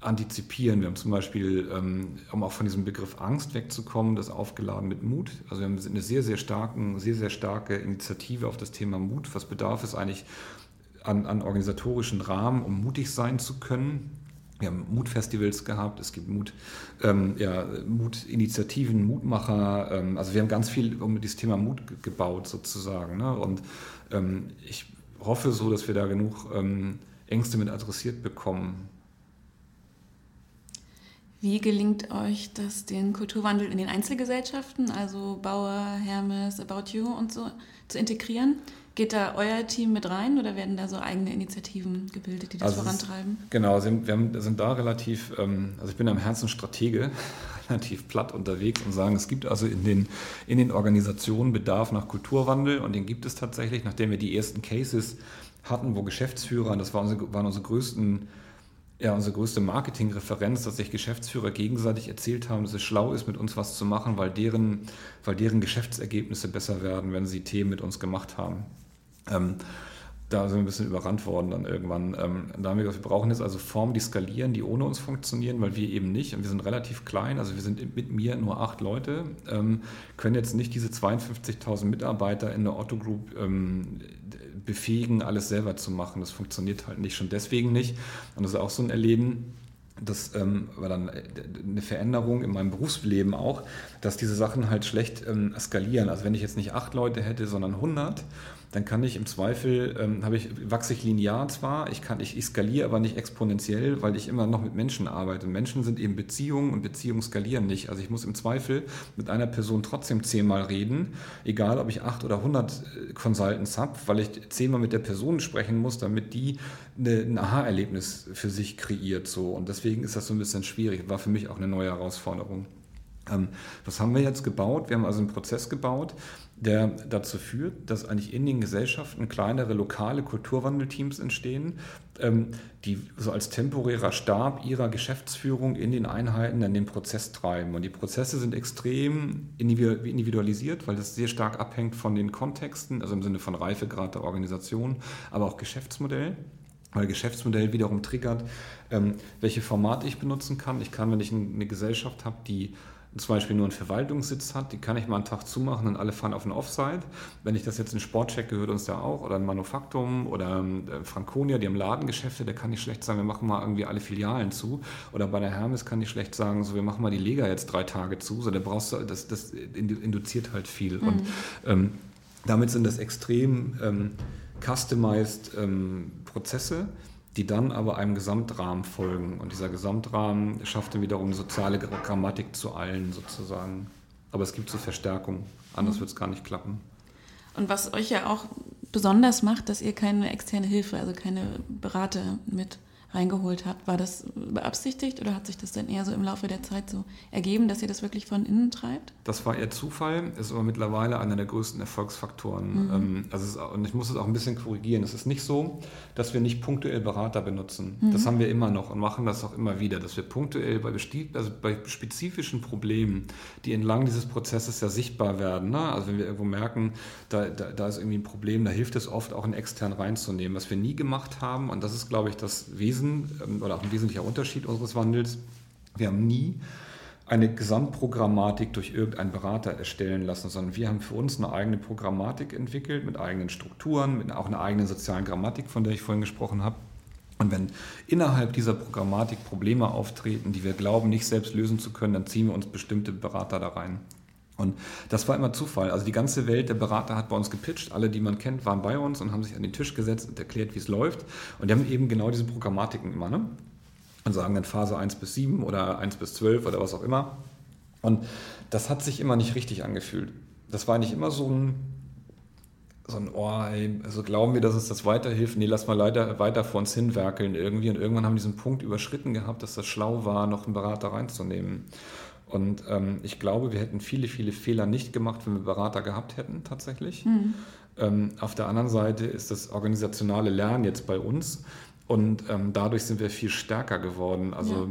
antizipieren. Wir haben zum Beispiel, ähm, um auch von diesem Begriff Angst wegzukommen, das aufgeladen mit Mut. Also wir haben eine sehr, sehr, starken, sehr, sehr starke Initiative auf das Thema Mut. Was bedarf es eigentlich an, an organisatorischen Rahmen, um mutig sein zu können. wir haben Mutfestivals gehabt, es gibt Mut, ähm, ja, Mutinitiativen, Mutmacher. Ähm, also wir haben ganz viel um dieses Thema Mut gebaut sozusagen. Ne? Und ähm, ich hoffe so, dass wir da genug ähm, Ängste mit adressiert bekommen. Wie gelingt euch das, den Kulturwandel in den Einzelgesellschaften, also Bauer, Hermes, About You und so, zu integrieren? Geht da euer Team mit rein oder werden da so eigene Initiativen gebildet, die das also vorantreiben? Ist, genau, sind, wir haben, sind da relativ, ähm, also ich bin am Herzen Stratege, [LAUGHS] relativ platt unterwegs und sagen, es gibt also in den, in den Organisationen Bedarf nach Kulturwandel und den gibt es tatsächlich, nachdem wir die ersten Cases hatten, wo Geschäftsführer, das waren unsere, waren unsere größten ja, unsere größte Marketingreferenz, dass sich Geschäftsführer gegenseitig erzählt haben, dass es schlau ist, mit uns was zu machen, weil deren, weil deren Geschäftsergebnisse besser werden, wenn sie Themen mit uns gemacht haben. Ähm, da sind wir ein bisschen überrannt worden dann irgendwann. Ähm, da haben wir gesagt, wir brauchen jetzt also Formen, die skalieren, die ohne uns funktionieren, weil wir eben nicht. Und wir sind relativ klein, also wir sind mit mir nur acht Leute, ähm, können jetzt nicht diese 52.000 Mitarbeiter in der Otto Group ähm, befähigen, alles selber zu machen. Das funktioniert halt nicht, schon deswegen nicht. Und das ist auch so ein Erleben, das ähm, war dann eine Veränderung in meinem Berufsleben auch, dass diese Sachen halt schlecht ähm, skalieren. Also wenn ich jetzt nicht acht Leute hätte, sondern 100 dann kann ich im Zweifel, ähm, ich, wachse ich linear zwar, ich, kann, ich, ich skaliere aber nicht exponentiell, weil ich immer noch mit Menschen arbeite. Menschen sind eben Beziehungen und Beziehungen skalieren nicht. Also ich muss im Zweifel mit einer Person trotzdem zehnmal reden, egal ob ich acht oder hundert äh, Consultants habe, weil ich zehnmal mit der Person sprechen muss, damit die eine, ein Aha-Erlebnis für sich kreiert. So. Und deswegen ist das so ein bisschen schwierig. War für mich auch eine neue Herausforderung. Ähm, was haben wir jetzt gebaut? Wir haben also einen Prozess gebaut, der dazu führt, dass eigentlich in den Gesellschaften kleinere lokale Kulturwandelteams entstehen, ähm, die so als temporärer Stab ihrer Geschäftsführung in den Einheiten dann den Prozess treiben. Und die Prozesse sind extrem individualisiert, weil das sehr stark abhängt von den Kontexten, also im Sinne von Reifegrad der Organisation, aber auch Geschäftsmodell weil Geschäftsmodell wiederum triggert, ähm, welche Formate ich benutzen kann. Ich kann, wenn ich eine Gesellschaft habe, die zum Beispiel nur einen Verwaltungssitz hat, die kann ich mal einen Tag zumachen und alle fahren auf ein Offside. Wenn ich das jetzt in Sportcheck gehört uns da auch, oder ein Manufaktum oder äh, Franconia, die haben Ladengeschäfte, da kann ich schlecht sagen, wir machen mal irgendwie alle Filialen zu. Oder bei der Hermes kann ich schlecht sagen, so wir machen mal die Lega jetzt drei Tage zu. So, da brauchst du, das, das induziert halt viel. Mhm. Und ähm, damit sind das extrem ähm, customized ähm, Prozesse die dann aber einem Gesamtrahmen folgen. Und dieser Gesamtrahmen schafft dann wiederum soziale Grammatik zu allen sozusagen. Aber es gibt so Verstärkung, anders mhm. wird es gar nicht klappen. Und was euch ja auch besonders macht, dass ihr keine externe Hilfe, also keine Berater mit reingeholt habt. War das beabsichtigt oder hat sich das dann eher so im Laufe der Zeit so ergeben, dass ihr das wirklich von innen treibt? Das war eher Zufall, ist aber mittlerweile einer der größten Erfolgsfaktoren. Mhm. Ähm, also ist, und ich muss es auch ein bisschen korrigieren. Es ist nicht so, dass wir nicht punktuell Berater benutzen. Mhm. Das haben wir immer noch und machen das auch immer wieder, dass wir punktuell bei, also bei spezifischen Problemen, die entlang dieses Prozesses ja sichtbar werden, ne? also wenn wir irgendwo merken, da, da, da ist irgendwie ein Problem, da hilft es oft auch einen extern reinzunehmen. Was wir nie gemacht haben, und das ist, glaube ich, das Wesen, Wesen ähm, oder auch ein wesentlicher Unterschied unseres Wandels. Wir haben nie eine Gesamtprogrammatik durch irgendeinen Berater erstellen lassen, sondern wir haben für uns eine eigene Programmatik entwickelt mit eigenen Strukturen, mit auch einer eigenen sozialen Grammatik, von der ich vorhin gesprochen habe. Und wenn innerhalb dieser Programmatik Probleme auftreten, die wir glauben, nicht selbst lösen zu können, dann ziehen wir uns bestimmte Berater da rein. Und das war immer Zufall. Also die ganze Welt der Berater hat bei uns gepitcht. Alle, die man kennt, waren bei uns und haben sich an den Tisch gesetzt und erklärt, wie es läuft. Und die haben eben genau diese Programmatiken immer. Ne? Und sagen dann Phase 1 bis 7 oder 1 bis 12 oder was auch immer. Und das hat sich immer nicht richtig angefühlt. Das war nicht immer so ein, so ein oh, ey, also glauben wir, dass uns das weiterhilft? Nee, lass mal leider weiter vor uns hinwerkeln irgendwie. Und irgendwann haben wir diesen Punkt überschritten gehabt, dass das schlau war, noch einen Berater reinzunehmen. Und ähm, ich glaube, wir hätten viele, viele Fehler nicht gemacht, wenn wir Berater gehabt hätten, tatsächlich. Mhm. Ähm, auf der anderen Seite ist das organisationale Lernen jetzt bei uns und ähm, dadurch sind wir viel stärker geworden. Also ja.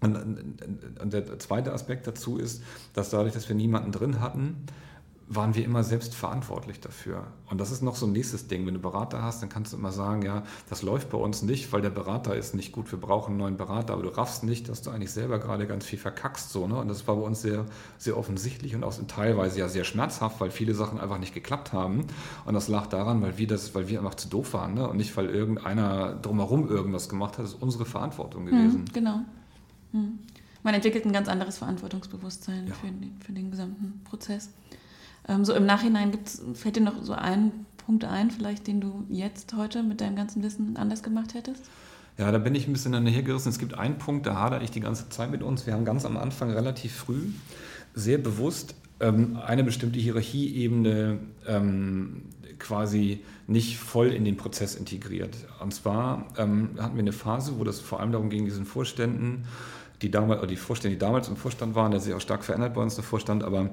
Und, und, der zweite Aspekt dazu ist, dass dadurch, dass wir niemanden drin hatten, waren wir immer selbst verantwortlich dafür. Und das ist noch so ein nächstes Ding. Wenn du Berater hast, dann kannst du immer sagen, ja, das läuft bei uns nicht, weil der Berater ist nicht gut, wir brauchen einen neuen Berater, aber du raffst nicht, dass du eigentlich selber gerade ganz viel verkackst. So, ne? Und das war bei uns sehr, sehr offensichtlich und auch teilweise ja sehr schmerzhaft, weil viele Sachen einfach nicht geklappt haben. Und das lag daran, weil wir das, weil wir einfach zu doof waren, ne? Und nicht, weil irgendeiner drumherum irgendwas gemacht hat. Das ist unsere Verantwortung gewesen. Hm, genau. Hm. Man entwickelt ein ganz anderes Verantwortungsbewusstsein ja. für, den, für den gesamten Prozess. Ähm, so im Nachhinein gibt's, fällt dir noch so ein Punkt ein, vielleicht, den du jetzt heute mit deinem ganzen Wissen anders gemacht hättest? Ja, da bin ich ein bisschen dann hergerissen. Es gibt einen Punkt, da hadere ich die ganze Zeit mit uns. Wir haben ganz am Anfang relativ früh sehr bewusst ähm, eine bestimmte Hierarchieebene ähm, quasi nicht voll in den Prozess integriert. Und zwar ähm, hatten wir eine Phase, wo das vor allem darum ging, diesen Vorständen, die damals, oder die Vorstände, die damals im Vorstand waren, der sich auch stark verändert bei uns, der Vorstand, aber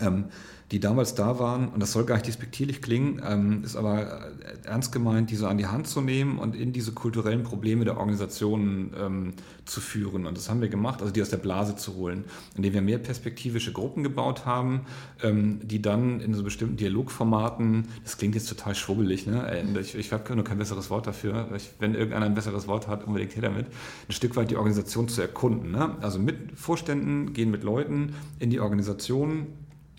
ähm, die damals da waren, und das soll gar nicht despektierlich klingen, ähm, ist aber äh, ernst gemeint, diese an die Hand zu nehmen und in diese kulturellen Probleme der Organisationen ähm, zu führen. Und das haben wir gemacht, also die aus der Blase zu holen, indem wir mehr perspektivische Gruppen gebaut haben, ähm, die dann in so bestimmten Dialogformaten, das klingt jetzt total schwubbelig, ne? Äh, ich, ich habe nur kein besseres Wort dafür, wenn irgendeiner ein besseres Wort hat, unbedingt her damit, ein Stück weit die Organisation zu erkunden. Ne? Also mit Vorständen, gehen mit Leuten in die Organisation,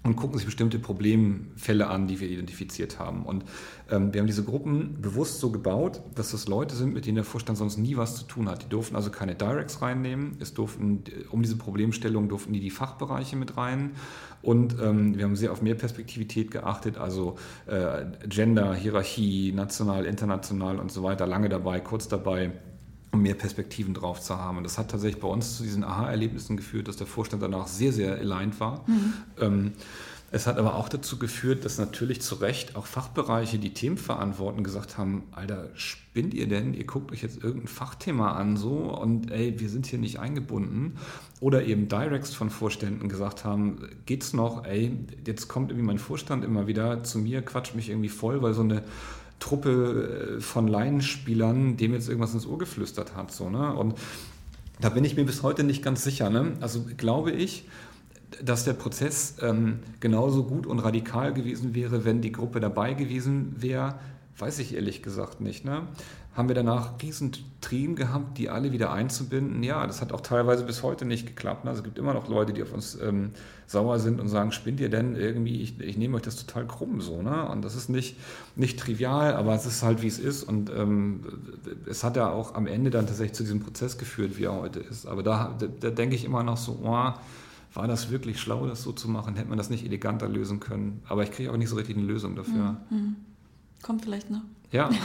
und gucken sich bestimmte Problemfälle an, die wir identifiziert haben. Und ähm, wir haben diese Gruppen bewusst so gebaut, dass das Leute sind, mit denen der Vorstand sonst nie was zu tun hat. Die durften also keine Directs reinnehmen. Es durften, um diese Problemstellung durften die die Fachbereiche mit rein. Und ähm, wir haben sehr auf Mehrperspektivität geachtet, also äh, Gender, Hierarchie, national, international und so weiter, lange dabei, kurz dabei um mehr Perspektiven drauf zu haben. Und das hat tatsächlich bei uns zu diesen Aha-Erlebnissen geführt, dass der Vorstand danach sehr, sehr aligned war. Mhm. Ähm, es hat aber auch dazu geführt, dass natürlich zu Recht auch Fachbereiche, die Themen verantworten, gesagt haben, Alter, spinnt ihr denn? Ihr guckt euch jetzt irgendein Fachthema an so und ey, wir sind hier nicht eingebunden. Oder eben Directs von Vorständen gesagt haben, geht's noch? Ey, jetzt kommt irgendwie mein Vorstand immer wieder zu mir, quatscht mich irgendwie voll, weil so eine Truppe äh, von Laienspielern dem jetzt irgendwas ins Ohr geflüstert hat. So, ne? Und da bin ich mir bis heute nicht ganz sicher. Ne? Also glaube ich, dass der Prozess ähm, genauso gut und radikal gewesen wäre, wenn die Gruppe dabei gewesen wäre, weiß ich ehrlich gesagt nicht. Ne? Haben wir danach riesen Trieben gehabt, die alle wieder einzubinden. Ja, das hat auch teilweise bis heute nicht geklappt. Ne? Also es gibt immer noch Leute, die auf uns ähm, sauer sind und sagen, spinnt ihr denn irgendwie, ich, ich nehme euch das total krumm so. Ne? Und das ist nicht, nicht trivial, aber es ist halt, wie es ist. Und ähm, es hat ja auch am Ende dann tatsächlich zu diesem Prozess geführt, wie er heute ist. Aber da, da, da denke ich immer noch so, oh, war das wirklich schlau, das so zu machen? Hätte man das nicht eleganter lösen können? Aber ich kriege auch nicht so richtig eine Lösung dafür. Mhm. Kommt vielleicht noch. Ja. [LAUGHS]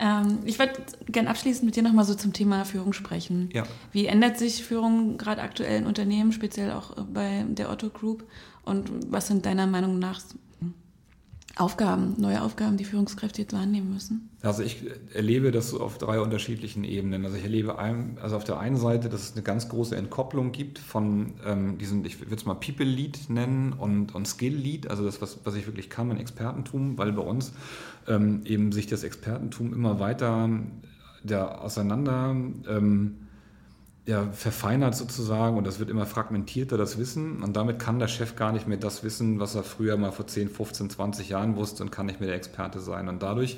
Ähm, ich würde gerne abschließend mit dir nochmal so zum Thema Führung sprechen. Ja. Wie ändert sich Führung gerade aktuell in Unternehmen, speziell auch bei der Otto Group? Und was sind deiner Meinung nach Aufgaben, neue Aufgaben, die Führungskräfte jetzt wahrnehmen müssen? Also ich erlebe das so auf drei unterschiedlichen Ebenen. Also ich erlebe ein, also auf der einen Seite, dass es eine ganz große Entkopplung gibt von ähm, diesen, ich würde es mal People Lead nennen und, und Skill Lead, also das, was, was ich wirklich kann, mein Expertentum, weil bei uns ähm, eben sich das Expertentum immer weiter der auseinander ähm, ja, verfeinert sozusagen und das wird immer fragmentierter, das Wissen. Und damit kann der Chef gar nicht mehr das wissen, was er früher mal vor 10, 15, 20 Jahren wusste und kann nicht mehr der Experte sein. Und dadurch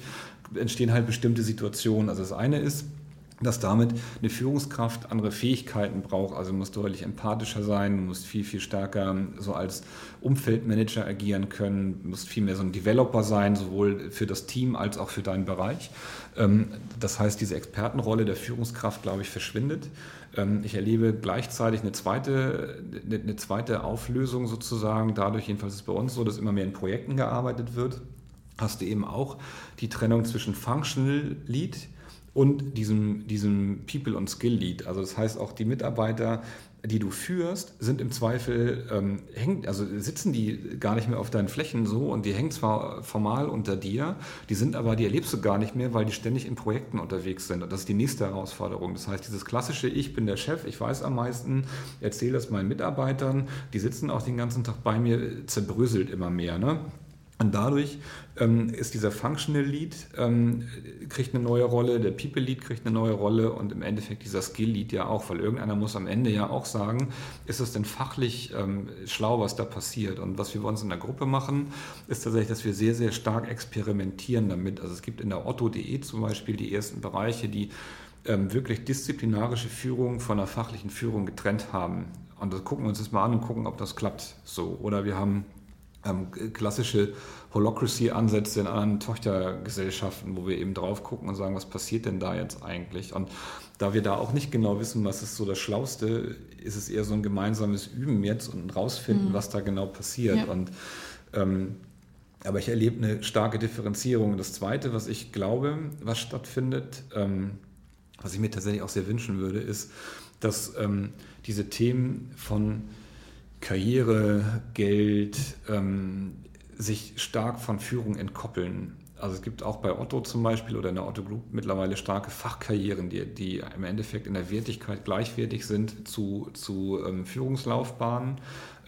entstehen halt bestimmte Situationen. Also das eine ist, dass damit eine Führungskraft andere Fähigkeiten braucht. Also muss deutlich empathischer sein, muss viel, viel stärker so als Umfeldmanager agieren können, muss viel mehr so ein Developer sein, sowohl für das Team als auch für deinen Bereich. Ähm, das heißt, diese Expertenrolle der Führungskraft, glaube ich, verschwindet. Ähm, ich erlebe gleichzeitig eine zweite, eine zweite Auflösung sozusagen. Dadurch, jedenfalls ist es bei uns so, dass immer mehr in Projekten gearbeitet wird. Hast du eben auch die Trennung zwischen Functional Lead, und diesem, diesem People- und Skill-Lead. Also das heißt auch die Mitarbeiter, die du führst, sind im Zweifel, ähm, hängen, also sitzen die gar nicht mehr auf deinen Flächen so und die hängen zwar formal unter dir, die sind aber, die erlebst du gar nicht mehr, weil die ständig in Projekten unterwegs sind. Und das ist die nächste Herausforderung. Das heißt, dieses klassische, ich bin der Chef, ich weiß am meisten, erzähle das meinen Mitarbeitern, die sitzen auch den ganzen Tag bei mir, zerbröselt immer mehr. Ne? Und dadurch ähm, ist dieser Functional Lead, ähm, kriegt eine neue Rolle, der People Lead kriegt eine neue Rolle und im Endeffekt dieser Skill Lead ja auch, weil irgendeiner muss am Ende ja auch sagen, ist es denn fachlich ähm, schlau, was da passiert? Und was wir bei uns in der Gruppe machen, ist tatsächlich, dass wir sehr, sehr stark experimentieren damit. Also es gibt in der otto.de zum Beispiel die ersten Bereiche, die ähm, wirklich disziplinarische Führung von der fachlichen Führung getrennt haben. Und das gucken wir uns das mal an und gucken, ob das klappt. So. Oder wir haben ähm, klassische Holocracy-Ansätze in anderen Tochtergesellschaften, wo wir eben drauf gucken und sagen, was passiert denn da jetzt eigentlich? Und da wir da auch nicht genau wissen, was ist so das Schlauste, ist es eher so ein gemeinsames Üben jetzt und rausfinden, mhm. was da genau passiert. Ja. Und ähm, aber ich erlebe eine starke Differenzierung. Das Zweite, was ich glaube, was stattfindet, ähm, was ich mir tatsächlich auch sehr wünschen würde, ist, dass ähm, diese Themen von Karriere, Geld, ähm, sich stark von Führung entkoppeln. Also es gibt auch bei Otto zum Beispiel oder in der Otto Group mittlerweile starke Fachkarrieren, die, die im Endeffekt in der Wertigkeit gleichwertig sind zu, zu ähm, Führungslaufbahnen.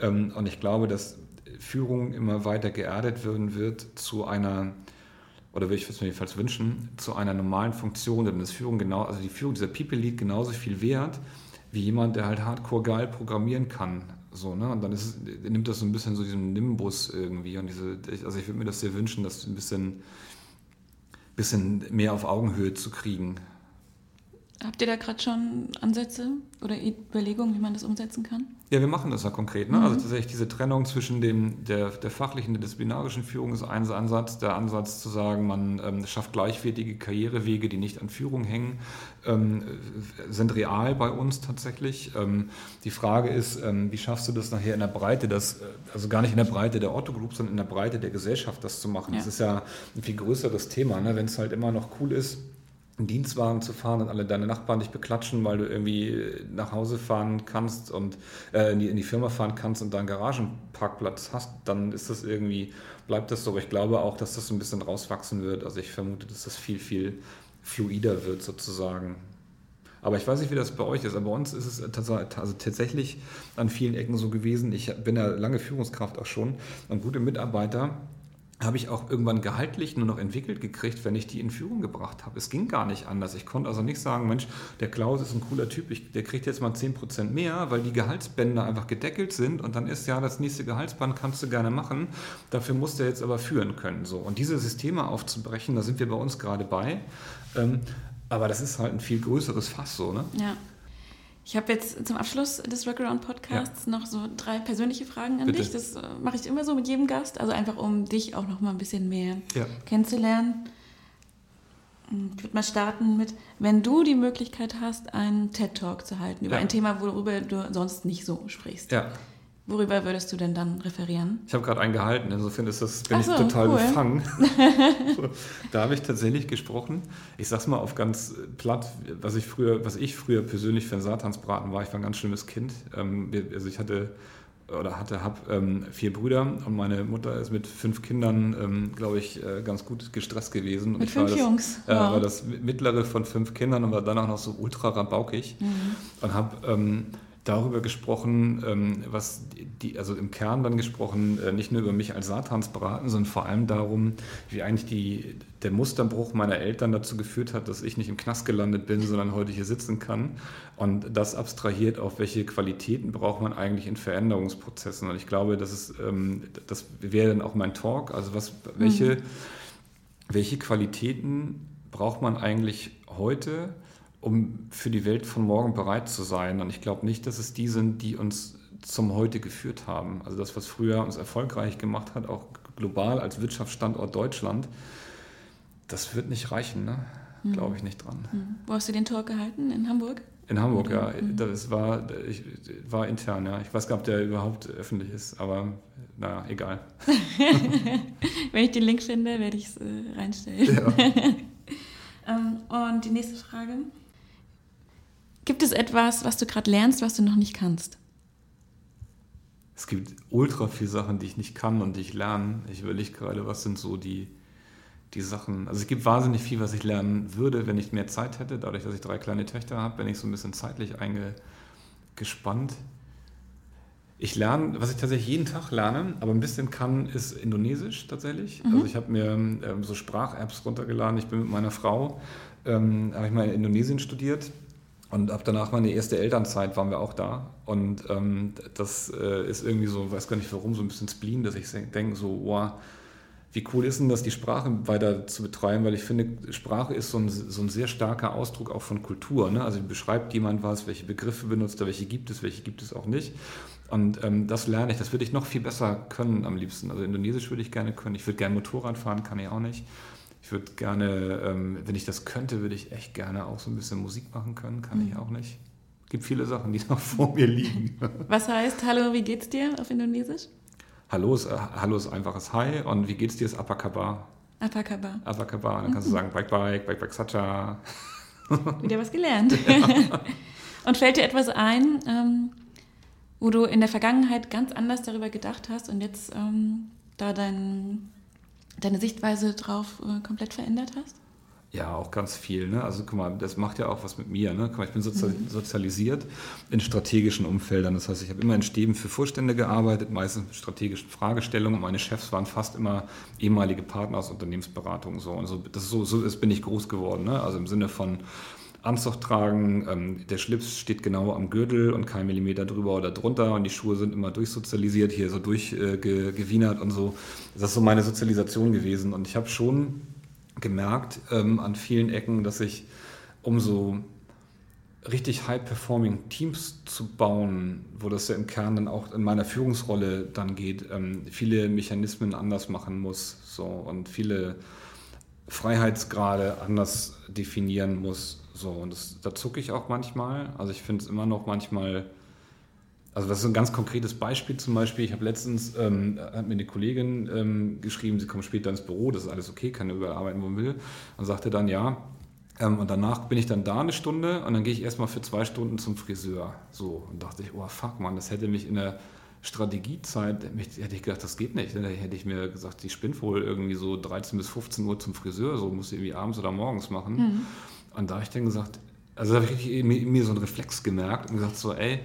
Ähm, und ich glaube, dass Führung immer weiter geerdet werden wird zu einer, oder würde ich es mir jedenfalls wünschen, zu einer normalen Funktion. Denn das Führung genau, also die Führung dieser People Lead genauso viel wert wie jemand, der halt hardcore geil programmieren kann. So, ne? Und dann ist, nimmt das so ein bisschen so diesen Nimbus irgendwie. Und diese, also ich würde mir das sehr wünschen, das ein bisschen, bisschen mehr auf Augenhöhe zu kriegen. Habt ihr da gerade schon Ansätze oder Überlegungen, wie man das umsetzen kann? Ja, wir machen das ja konkret. Ne? Also mhm. Also tatsächlich diese Trennung zwischen dem, der, der fachlichen, der disziplinarischen Führung ist ein Ansatz. Der Ansatz zu sagen, man ähm, schafft gleichwertige Karrierewege, die nicht an Führung hängen, ähm, sind real bei uns tatsächlich. Ähm, die Frage ist, ähm, wie schaffst du das nachher in der Breite, das, äh, also gar nicht in der Breite der Otto Group, sondern in der Breite der Gesellschaft das zu machen. Ja. Das ist ja ein viel größeres Thema, ne? wenn es halt immer noch cool ist einen Dienstwagen zu fahren und alle deine Nachbarn dich beklatschen, weil du irgendwie nach Hause fahren kannst und äh, in, die, in, die, Firma fahren kannst und da einen Garagenparkplatz hast, dann ist das irgendwie, bleibt das so. Aber ich glaube auch, dass das so ein bisschen rauswachsen wird. Also ich vermute, dass das viel, viel fluider wird sozusagen. Aber ich weiß nicht, wie das bei euch ist. Aber bei uns ist es also tatsächlich an vielen Ecken so gewesen. Ich bin ja lange Führungskraft auch schon und gute Mitarbeiter habe ich auch irgendwann gehaltlich nur noch entwickelt gekriegt, wenn ich die in Führung gebracht habe. Es ging gar nicht anders. Ich konnte also nicht sagen, Mensch, der Klaus ist ein cooler Typ, ich, der kriegt jetzt mal 10% mehr, weil die Gehaltsbänder einfach gedeckelt sind und dann ist ja das nächste Gehaltsband kannst du gerne machen. Dafür musst du jetzt aber führen können. So. Und diese Systeme aufzubrechen, da sind wir bei uns gerade bei. Ähm, aber das ist halt ein viel größeres Fass so, ne? Ja. Ich habe jetzt zum Abschluss des Workaround-Podcasts ja. noch so drei persönliche Fragen an Bitte. dich. Das äh, mache ich immer so mit jedem Gast, also einfach um dich auch noch mal ein bisschen mehr ja. kennenzulernen. Hm, ich würde mal starten mit, wenn du die Möglichkeit hast, einen TED-Talk zu halten über ja. ein Thema, worüber du sonst nicht so sprichst. Worüber würdest du denn dann referieren? Ich habe gerade einen gehalten, insofern ist das, bin so, ich total cool. befangen. [LAUGHS] da habe ich tatsächlich gesprochen. Ich sag's mal auf ganz platt, was ich früher, was ich früher persönlich für einen Satansbraten war. Ich war ein ganz schlimmes Kind. Ähm, also ich hatte oder hatte, habe ähm, vier Brüder und meine Mutter ist mit fünf Kindern, ähm, glaube ich, äh, ganz gut gestresst gewesen. Und mit fünf das, Jungs? Äh, wow. war das mittlere von fünf Kindern und war dann auch noch so ultra rabaukig mhm. und habe ähm, darüber gesprochen, ähm, was die, also im Kern dann gesprochen, äh, nicht nur über mich als Satansbraten, sondern vor allem darum, wie eigentlich die, der Musterbruch meiner Eltern dazu geführt hat, dass ich nicht im Knast gelandet bin, sondern heute hier sitzen kann. Und das abstrahiert auf welche Qualitäten braucht man eigentlich in Veränderungsprozessen. Und ich glaube, das ist, ähm, das wäre dann auch mein Talk. Also was, welche, mhm. welche Qualitäten braucht man eigentlich heute? Um für die Welt von morgen bereit zu sein. Und ich glaube nicht, dass es die sind, die uns zum Heute geführt haben. Also das, was früher uns erfolgreich gemacht hat, auch global als Wirtschaftsstandort Deutschland, das wird nicht reichen, ne? Mhm. glaube ich nicht dran. Mhm. Wo hast du den Talk gehalten? In Hamburg? In Hamburg, ja. Mhm. Das war, ich, war intern, ja. Ich weiß gar nicht, ob der überhaupt öffentlich ist, aber naja, egal. [LAUGHS] Wenn ich den Link finde, werde ich es äh, reinstellen. Ja. [LAUGHS] ähm, und die nächste Frage. Gibt es etwas, was du gerade lernst, was du noch nicht kannst? Es gibt ultra viele Sachen, die ich nicht kann und die ich lerne. Ich überlege gerade, was sind so die, die Sachen. Also es gibt wahnsinnig viel, was ich lernen würde, wenn ich mehr Zeit hätte, dadurch, dass ich drei kleine Töchter habe, bin ich so ein bisschen zeitlich eingespannt. Ich lerne, was ich tatsächlich jeden Tag lerne, aber ein bisschen kann, ist Indonesisch tatsächlich. Mhm. Also ich habe mir ähm, so Sprach-Apps runtergeladen. Ich bin mit meiner Frau, ähm, habe ich mal in Indonesien studiert und ab danach meine erste Elternzeit waren wir auch da. Und ähm, das äh, ist irgendwie so, weiß gar nicht warum, so ein bisschen Spleen, dass ich denke so, wow, wie cool ist denn das, die Sprache weiter zu betreiben? Weil ich finde, Sprache ist so ein, so ein sehr starker Ausdruck auch von Kultur. Ne? Also beschreibt jemand was, welche Begriffe benutzt er, welche gibt es, welche gibt es auch nicht. Und ähm, das lerne ich, das würde ich noch viel besser können am liebsten. Also Indonesisch würde ich gerne können. Ich würde gerne Motorrad fahren, kann ich auch nicht. Ich würde gerne, ähm, wenn ich das könnte, würde ich echt gerne auch so ein bisschen Musik machen können, kann mhm. ich auch nicht. Es gibt viele Sachen, die [LAUGHS] noch vor mir liegen. Was heißt Hallo, wie geht's dir auf Indonesisch? Hallo ist, äh, Hallo ist einfaches Hi und wie geht's dir ist Apakaba. Apakaba. Apakaba. Dann kannst du sagen Bike Bike, Bike Bike Sacha. [LAUGHS] Wieder was gelernt. [LAUGHS] Ja. und fällt dir etwas ein, ähm, wo du in der Vergangenheit ganz anders darüber gedacht hast und jetzt ähm, da dein, deine Sichtweise drauf äh, komplett verändert hast? Ja, auch ganz viel. Ne? Also guck mal, das macht ja auch was mit mir. Ne? Guck mal, ich bin sozial mhm. sozialisiert in strategischen Umfeldern. Das heißt, ich habe immer in Stäben für Vorstände gearbeitet, meistens mit strategischen Fragestellungen. Und meine Chefs waren fast immer ehemalige Partner aus Unternehmensberatung. So. Und so, das ist so, so ist, bin ich groß geworden. Ne? Also im Sinne von Anzug tragen, ähm, der Schlips steht genau am Gürtel und kein Millimeter drüber oder drunter und die Schuhe sind immer durchsozialisiert, hier so durchgewienert äh, und so. Das ist so meine Sozialisation gewesen. Und ich habe schon gemerkt ähm, an vielen Ecken, dass ich umso richtig high-performing Teams zu bauen, wo das ja im Kern dann auch in meiner Führungsrolle dann geht, ähm, viele Mechanismen anders machen muss so, und viele Freiheitsgrade anders definieren muss. So, und das, da zucke ich auch manchmal. Also ich finde es immer noch manchmal also das ist ein ganz konkretes Beispiel zum Beispiel. Ich habe letztens, ähm, hat mir eine Kollegin ähm, geschrieben, sie kommt später ins Büro, das ist alles okay, kann überall arbeiten, wo man will. Und sagte dann, ja, ähm, und danach bin ich dann da eine Stunde und dann gehe ich erstmal für zwei Stunden zum Friseur. So, und dachte ich, oh fuck, man, das hätte mich in der Strategiezeit, hätte ich gedacht, das geht nicht. Dann hätte ich mir gesagt, die spinnt wohl irgendwie so 13 bis 15 Uhr zum Friseur, so muss sie irgendwie abends oder morgens machen. Mhm. Und da habe ich dann gesagt, also da habe ich mir, mir so einen Reflex gemerkt und gesagt so, ey,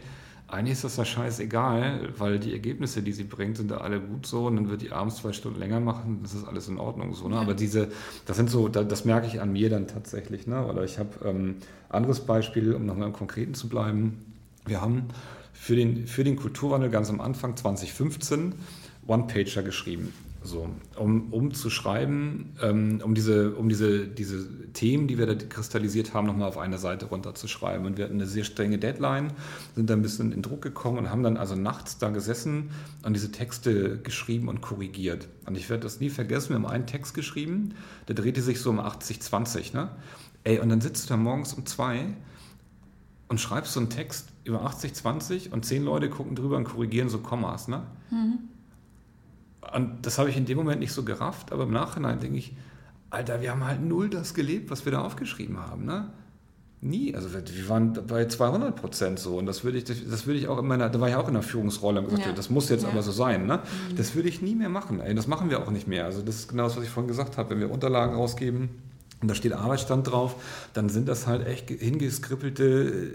eigentlich ist das ja scheißegal, weil die Ergebnisse, die sie bringt, sind da alle gut so und dann wird die abends zwei Stunden länger machen, das ist alles in Ordnung so. Ne? Aber diese, das sind so, das merke ich an mir dann tatsächlich. Ne? Oder ich habe ähm, anderes Beispiel, um nochmal im Konkreten zu bleiben. Wir haben für den, für den Kulturwandel ganz am Anfang 2015 One-Pager geschrieben. So, um, um zu schreiben, ähm, um, diese, um diese, diese Themen, die wir da kristallisiert haben, nochmal auf eine Seite runterzuschreiben. Und wir hatten eine sehr strenge Deadline, sind da ein bisschen in Druck gekommen und haben dann also nachts da gesessen und diese Texte geschrieben und korrigiert. Und ich werde das nie vergessen, wir haben einen Text geschrieben, der drehte sich so um 80-20. Ne? Ey, und dann sitzt du da morgens um zwei und schreibst so einen Text über 80-20 und zehn Leute gucken drüber und korrigieren so Kommas. Ne? Mhm. Und das habe ich in dem Moment nicht so gerafft, aber im Nachhinein denke ich, Alter, wir haben halt null das gelebt, was wir da aufgeschrieben haben. Ne? Nie. Also wir waren bei 200 Prozent so. Und das würde ich, das würde ich auch in meiner, da war ich auch in der Führungsrolle und gesagt, ja. das muss jetzt ja. aber so sein. Ne? Mhm. Das würde ich nie mehr machen. Ey. Das machen wir auch nicht mehr. Also das ist genau das, was ich vorhin gesagt habe. Wenn wir Unterlagen rausgeben, und da steht Arbeitsstand drauf, dann sind das halt echt hingeskrippelte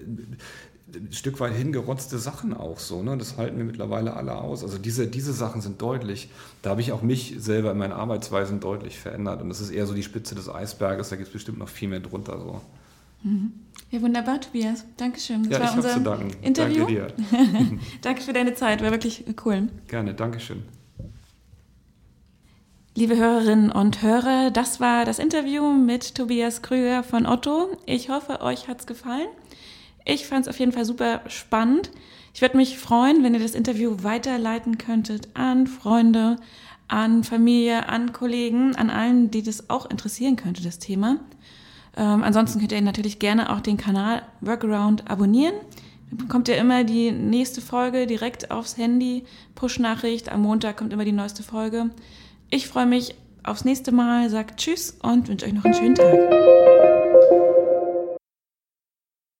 ein Stück weit hingerotzte Sachen auch so. Ne? Das halten wir mittlerweile alle aus. Also diese, diese Sachen sind deutlich. Da habe ich auch mich selber in meinen Arbeitsweisen deutlich verändert. Und das ist eher so die Spitze des Eisberges. Da gibt es bestimmt noch viel mehr drunter. So. Mhm. Ja, wunderbar, Tobias. Dankeschön. Das ja, war unser zu Interview. Danke dir. [LAUGHS] Danke für deine Zeit. War wirklich cool. Gerne. Dankeschön. Liebe Hörerinnen und Hörer, das war das Interview mit Tobias Krüger von Otto. Ich hoffe, euch hat es gefallen. Ich fand es auf jeden Fall super spannend. Ich würde mich freuen, wenn ihr das Interview weiterleiten könntet an Freunde, an Familie, an Kollegen, an allen, die das auch interessieren könnte, das Thema. Ähm, ansonsten könnt ihr natürlich gerne auch den Kanal Workaround abonnieren. Dann bekommt ihr immer die nächste Folge direkt aufs Handy. Push-Nachricht. Am Montag kommt immer die neueste Folge. Ich freue mich aufs nächste Mal, sagt Tschüss und wünsche euch noch einen schönen Tag.